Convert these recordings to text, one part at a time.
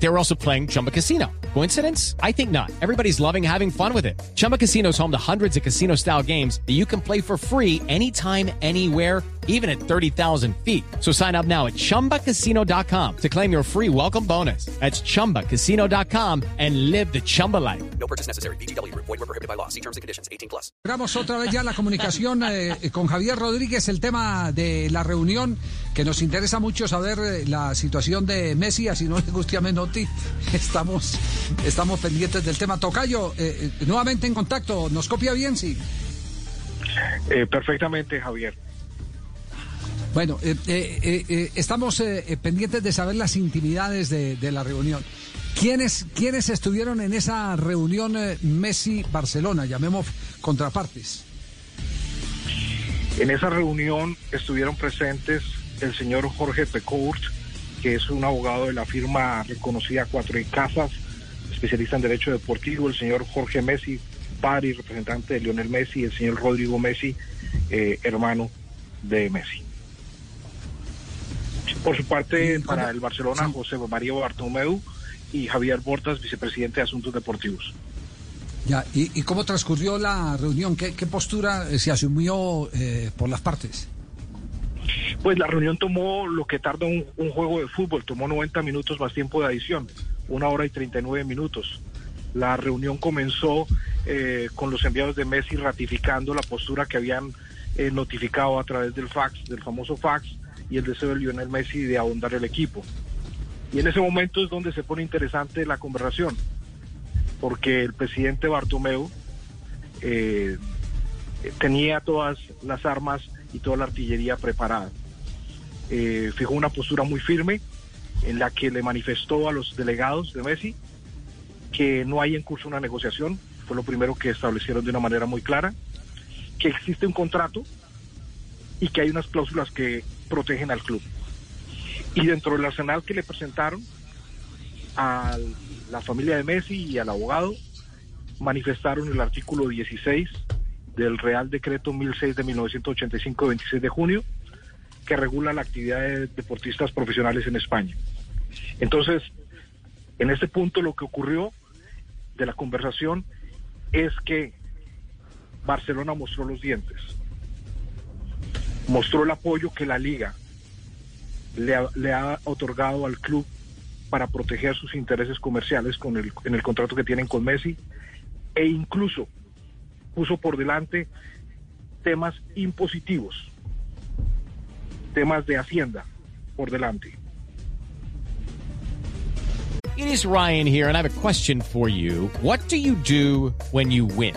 They were also playing Chumba Casino. Coincidence? I think not. Everybody's loving having fun with it. Chumba Casino is home to hundreds of casino style games that you can play for free anytime, anywhere, even at 30,000 feet. So sign up now at chumbacasino.com to claim your free welcome bonus. That's chumbacasino.com and live the Chumba life. No purchase necessary. BGW. Void were prohibited by law. See terms and conditions. 18 plus. Logramos otra vez ya la comunicación eh, con Javier Rodríguez, el tema de la reunión, que nos interesa mucho saber eh, la situación de Messi, así no le guste a Menotti, estamos, estamos pendientes del tema. Tocayo, eh, eh, nuevamente en contacto, ¿nos copia bien? Sí. Eh, perfectamente, Javier. Bueno, eh, estamos pendientes de saber las intimidades de, de la reunión. ¿Quiénes, ¿Quiénes estuvieron en esa reunión Messi-Barcelona? Llamemos contrapartes. En esa reunión estuvieron presentes el señor Jorge Pecourt, que es un abogado de la firma reconocida Cuatro y Casas, especialista en Derecho Deportivo, el señor Jorge Messi, padre y representante de Lionel Messi, y el señor Rodrigo Messi, eh, hermano de Messi. Por su parte, para el Barcelona. José María Bartomeu y Javier Bortas, vicepresidente de Asuntos Deportivos. Ya, ¿y, y cómo transcurrió la reunión? ¿Qué, qué postura eh, se asumió eh, por las partes? Pues la reunión tomó lo que tarda un, juego de fútbol, tomó 90 minutos más tiempo de adición, una hora y 39 minutos. La reunión comenzó eh, con los enviados de Messi ratificando la postura que habían eh, notificado a través del fax, del famoso fax, y el deseo de Lionel Messi de ahondar el equipo. Y en ese momento es donde se pone interesante la conversación, porque el presidente Bartomeu eh, tenía todas las armas y toda la artillería preparada. Eh, fijó una postura muy firme en la que le manifestó a los delegados de Messi que no hay en curso una negociación, fue lo primero que establecieron de una manera muy clara, que existe un contrato y que hay unas cláusulas que protegen al club. Y dentro del arsenal que le presentaron a la familia de Messi y al abogado, manifestaron el artículo 16 del Real Decreto 1006 de 1985, 26 de junio, que regula la actividad de deportistas profesionales en España. Entonces, en este punto lo que ocurrió de la conversación es que Barcelona mostró los dientes, mostró el apoyo que la liga le ha, le ha otorgado al club para proteger sus intereses comerciales con el, en el contrato que tienen con Messi e incluso puso por delante temas impositivos, temas de hacienda por delante. It is Ryan here, and I have a question for you. What do you do when you win?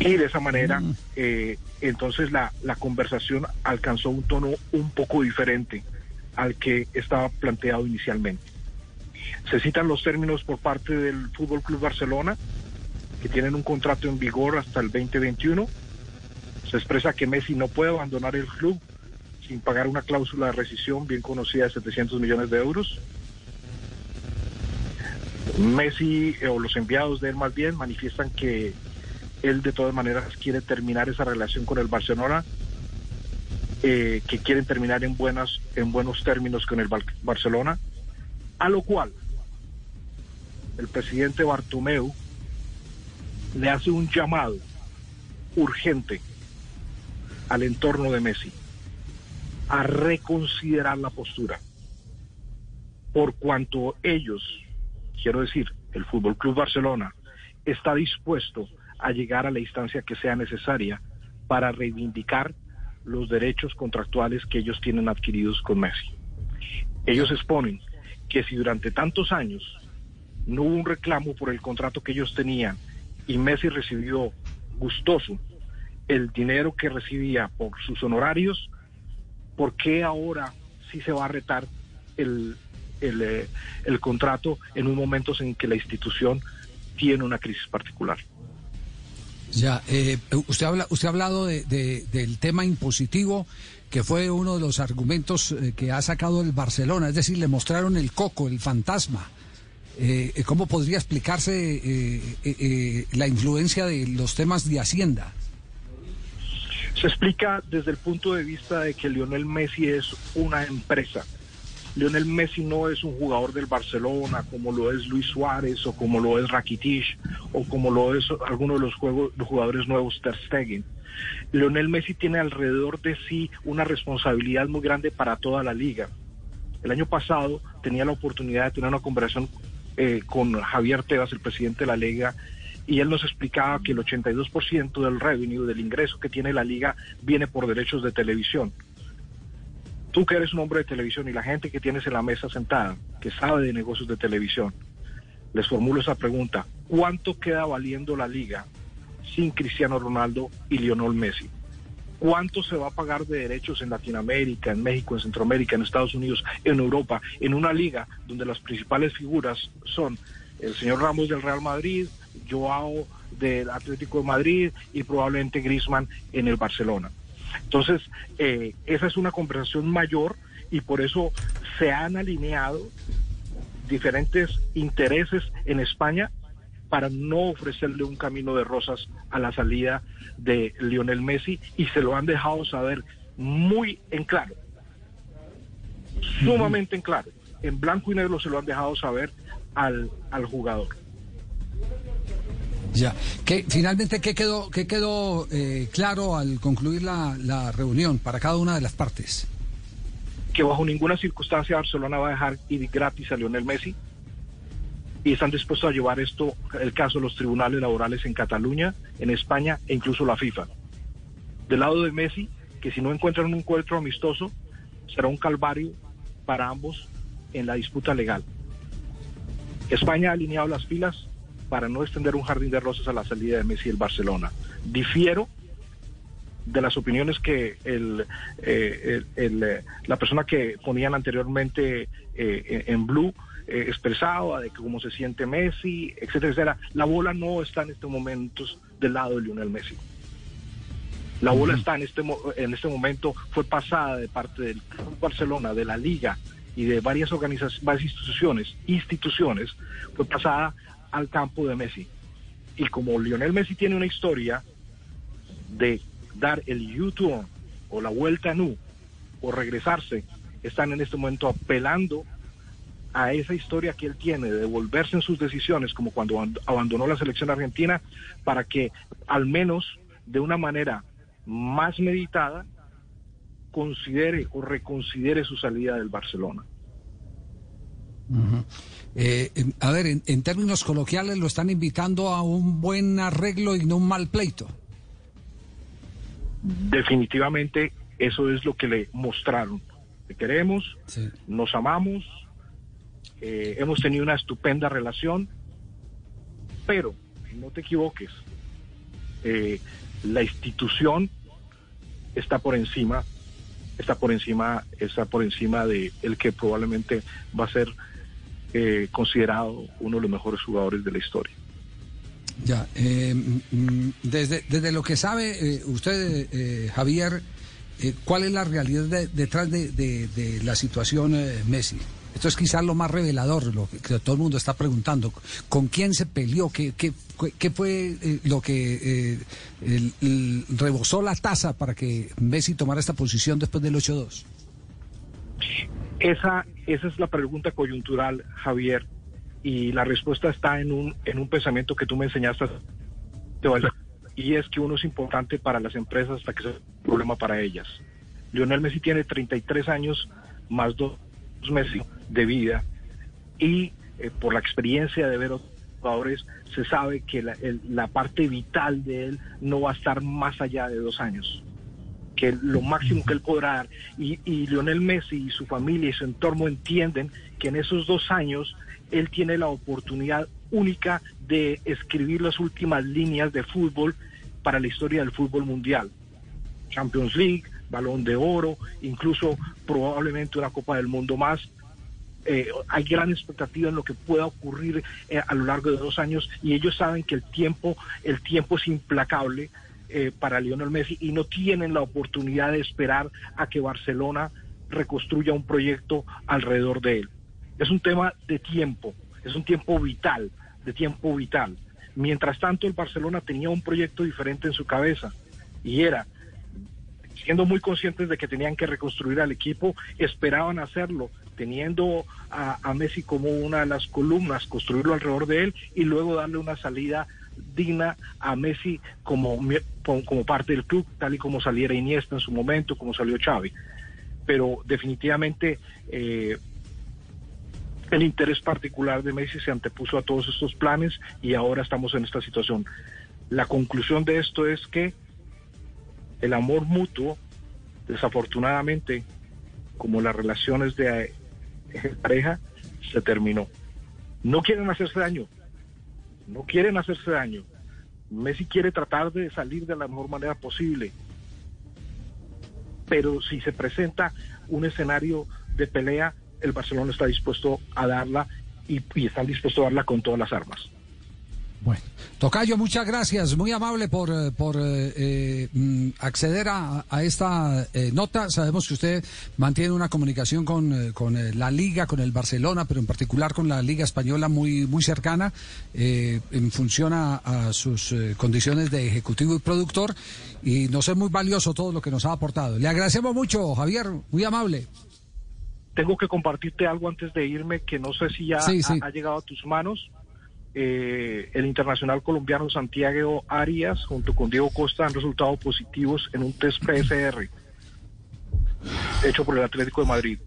Y de esa manera, eh, entonces la, la conversación alcanzó un tono un poco diferente al que estaba planteado inicialmente. Se citan los términos por parte del Fútbol Club Barcelona, que tienen un contrato en vigor hasta el 2021. Se expresa que Messi no puede abandonar el club sin pagar una cláusula de rescisión bien conocida de 700 millones de euros. Messi eh, o los enviados de él más bien manifiestan que él de todas maneras quiere terminar esa relación con el Barcelona, eh, que quieren terminar en buenas, en buenos términos con el Bar- Barcelona, a lo cual el presidente Bartomeu le hace un llamado urgente al entorno de Messi a reconsiderar la postura, por cuanto ellos, quiero decir, el Fútbol Club Barcelona está dispuesto a llegar a la instancia que sea necesaria para reivindicar los derechos contractuales que ellos tienen adquiridos con Messi. Ellos exponen que si durante tantos años no hubo un reclamo por el contrato que ellos tenían y Messi recibió gustoso el dinero que recibía por sus honorarios, ¿por qué ahora sí se va a retar el, el, eh, el contrato en un momento en que la institución tiene una crisis particular? Ya, eh, usted, habla, usted ha hablado de, de- del tema impositivo, que fue uno de los argumentos eh, que ha sacado el Barcelona, es decir, le mostraron el coco, el fantasma. Eh, ¿Cómo podría explicarse eh, eh, eh, la influencia de los temas de Hacienda? Se explica desde el punto de vista de que Lionel Messi es una empresa. Lionel Messi no es un jugador del Barcelona como lo es Luis Suárez o como lo es Rakitic o como lo es alguno de los, juegos, los jugadores nuevos Ter Stegen. Lionel Messi tiene alrededor de sí una responsabilidad muy grande para toda la liga. El año pasado tenía la oportunidad de tener una conversación eh, con Javier Tebas, el presidente de la liga, y él nos explicaba que el 82% del revenue, del ingreso que tiene la liga, viene por derechos de televisión. Tú que eres un hombre de televisión y la gente que tienes en la mesa sentada, que sabe de negocios de televisión, les formulo esa pregunta. ¿Cuánto queda valiendo la liga sin Cristiano Ronaldo y Lionel Messi? ¿Cuánto se va a pagar de derechos en Latinoamérica, en México, en Centroamérica, en Estados Unidos, en Europa, en una liga donde las principales figuras son el señor Ramos del Real Madrid, Joao del Atlético de Madrid y probablemente Griezmann en el Barcelona? Entonces, eh, esa es una conversación mayor y por eso se han alineado diferentes intereses en España para no ofrecerle un camino de rosas a la salida de Lionel Messi y se lo han dejado saber muy en claro, sumamente en claro, en blanco y negro se lo han dejado saber al, al jugador. Ya. ¿Qué, finalmente, ¿qué quedó, qué quedó eh, claro al concluir la, la reunión para cada una de las partes? que bajo ninguna circunstancia Barcelona va a dejar ir gratis a Lionel Messi y están dispuestos a llevar esto, el caso, a los tribunales laborales en Cataluña, en España e incluso la FIFA. Del lado de Messi, que si no encuentran un encuentro amistoso, será un calvario para ambos en la disputa legal. España ha alineado las filas para no extender un jardín de rosas a la salida de Messi del Barcelona. Difiero de las opiniones que el, eh, el- el, eh, la persona que ponían anteriormente eh, en Blue eh, expresaba de que cómo se siente Messi, etcétera, etcétera. La bola no está en estos momentos del lado de Lionel Messi. La bola está en este en este momento fue pasada de parte del Club Barcelona, de la Liga y de varias organizaciones, varias instituciones, instituciones, fue pasada al campo de Messi. Y como Lionel Messi tiene una historia de dar el YouTube o la vuelta nu o regresarse, están en este momento apelando a esa historia que él tiene de devolverse en sus decisiones, como cuando aband- abandonó la selección argentina, para que al menos de una manera más meditada considere o reconsidere su salida del Barcelona. Eh, en- a ver, en, en términos coloquiales lo están invitando a un buen arreglo y no un mal pleito. Definitivamente eso es lo que le mostraron. Te queremos, Sí. nos amamos, eh, hemos tenido una estupenda relación, pero no te equivoques, eh, la institución está por encima, está por encima, está por encima de el que probablemente va a ser eh, considerado uno de los mejores jugadores de la historia. Ya, eh, mm, desde, desde lo que sabe eh, usted, eh, Javier, eh, ¿cuál es la realidad de- detrás de, la situación eh, Messi? Esto es quizás lo más revelador, lo que, todo el mundo está preguntando. ¿Con quién se peleó? ¿Qué, qué, qué fue lo que eh, rebosó la tasa para que Messi tomara esta posición después del 8-2? Esa, esa es la pregunta coyuntural, Javier, y la respuesta está en un, en un pensamiento que tú me enseñaste, y es que uno es importante para las empresas hasta que sea un problema para ellas. Lionel Messi tiene 33 años más dos meses de vida y eh, por la experiencia de ver otros jugadores se sabe que la, parte vital de él no va a estar más allá de dos años que lo máximo que él podrá dar. Y, Lionel Messi y su familia y su entorno entienden que en esos dos años él tiene la oportunidad única de escribir las últimas líneas de fútbol para la historia del fútbol mundial. Champions League, balón de oro, incluso probablemente una Copa del Mundo más. Eh, hay gran expectativa en lo que pueda ocurrir eh, a lo largo de dos años y ellos saben que el tiempo, el tiempo es implacable eh, para Lionel Messi y no tienen la oportunidad de esperar a que Barcelona reconstruya un proyecto alrededor de él. Es un tema de tiempo, es un tiempo vital, de tiempo vital. Mientras tanto, el Barcelona tenía un proyecto diferente en su cabeza y era siendo muy conscientes de que tenían que reconstruir al equipo, esperaban hacerlo, teniendo a, Messi como una de las columnas, construirlo alrededor de él y luego darle una salida digna a Messi como, como parte del club, tal y como saliera Iniesta en su momento, como salió Xavi. Pero definitivamente eh, el interés particular de Messi se antepuso a todos estos planes y ahora estamos en esta situación. La conclusión de esto es que el amor mutuo, desafortunadamente, como las relaciones de pareja, se terminó. No quieren hacerse daño, no quieren hacerse daño. Messi quiere tratar de salir de la mejor manera posible, pero si se presenta un escenario de pelea, el Barcelona está dispuesto a darla y, y están dispuestos a darla con todas las armas. Bueno, Tocayo, muchas gracias, muy amable por, por eh, eh, acceder a, a esta eh, nota. Sabemos que usted mantiene una comunicación con, con la Liga, con el Barcelona, pero en particular con la Liga Española muy, muy cercana en función a, a sus condiciones de ejecutivo y productor. Y nos es muy valioso todo lo que nos ha aportado. Le agradecemos mucho, Javier, muy amable. Tengo que compartirte algo antes de irme que no sé si ya Sí, sí. Ha, ha llegado a tus manos. Eh, el internacional colombiano Santiago Arias junto con Diego Costa han resultado positivos en un test PCR hecho por el Atlético de Madrid.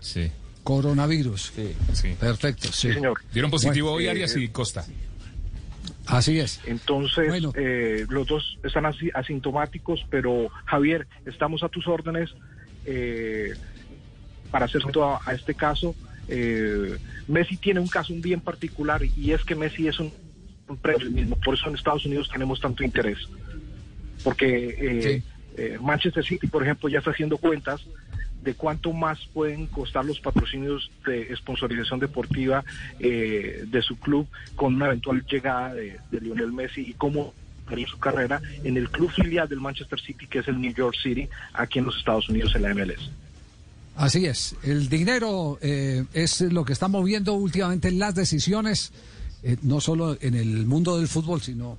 Sí. Coronavirus. Sí. Perfecto, sí. Sí, señor. Dieron positivo Bueno, hoy eh, Arias y Costa. Así es. Entonces, Bueno. eh, los dos están asi- asintomáticos, pero Javier, estamos a tus órdenes eh, para hacer todo a, a este caso. Eh, Messi tiene un caso bien particular y es que Messi es un, un premio mismo, por eso en Estados Unidos tenemos tanto interés. Porque eh, eh, Manchester City, por ejemplo, ya está haciendo cuentas de cuánto más pueden costar los patrocinios de sponsorización deportiva eh, de su club con una eventual llegada de, de Lionel Messi y cómo haría su carrera en el club filial del Manchester City, que es el New York City, aquí en los Estados Unidos, en la MLS. Así es. El dinero eh, es lo que está moviendo últimamente las decisiones, eh, no solo en el mundo del fútbol, sino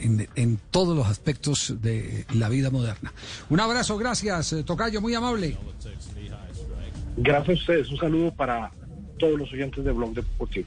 en, todos los aspectos de la vida moderna. Un abrazo, gracias, eh, Tocayo, muy amable. Gracias a ustedes. Un saludo para todos los oyentes de Blog Deportivo.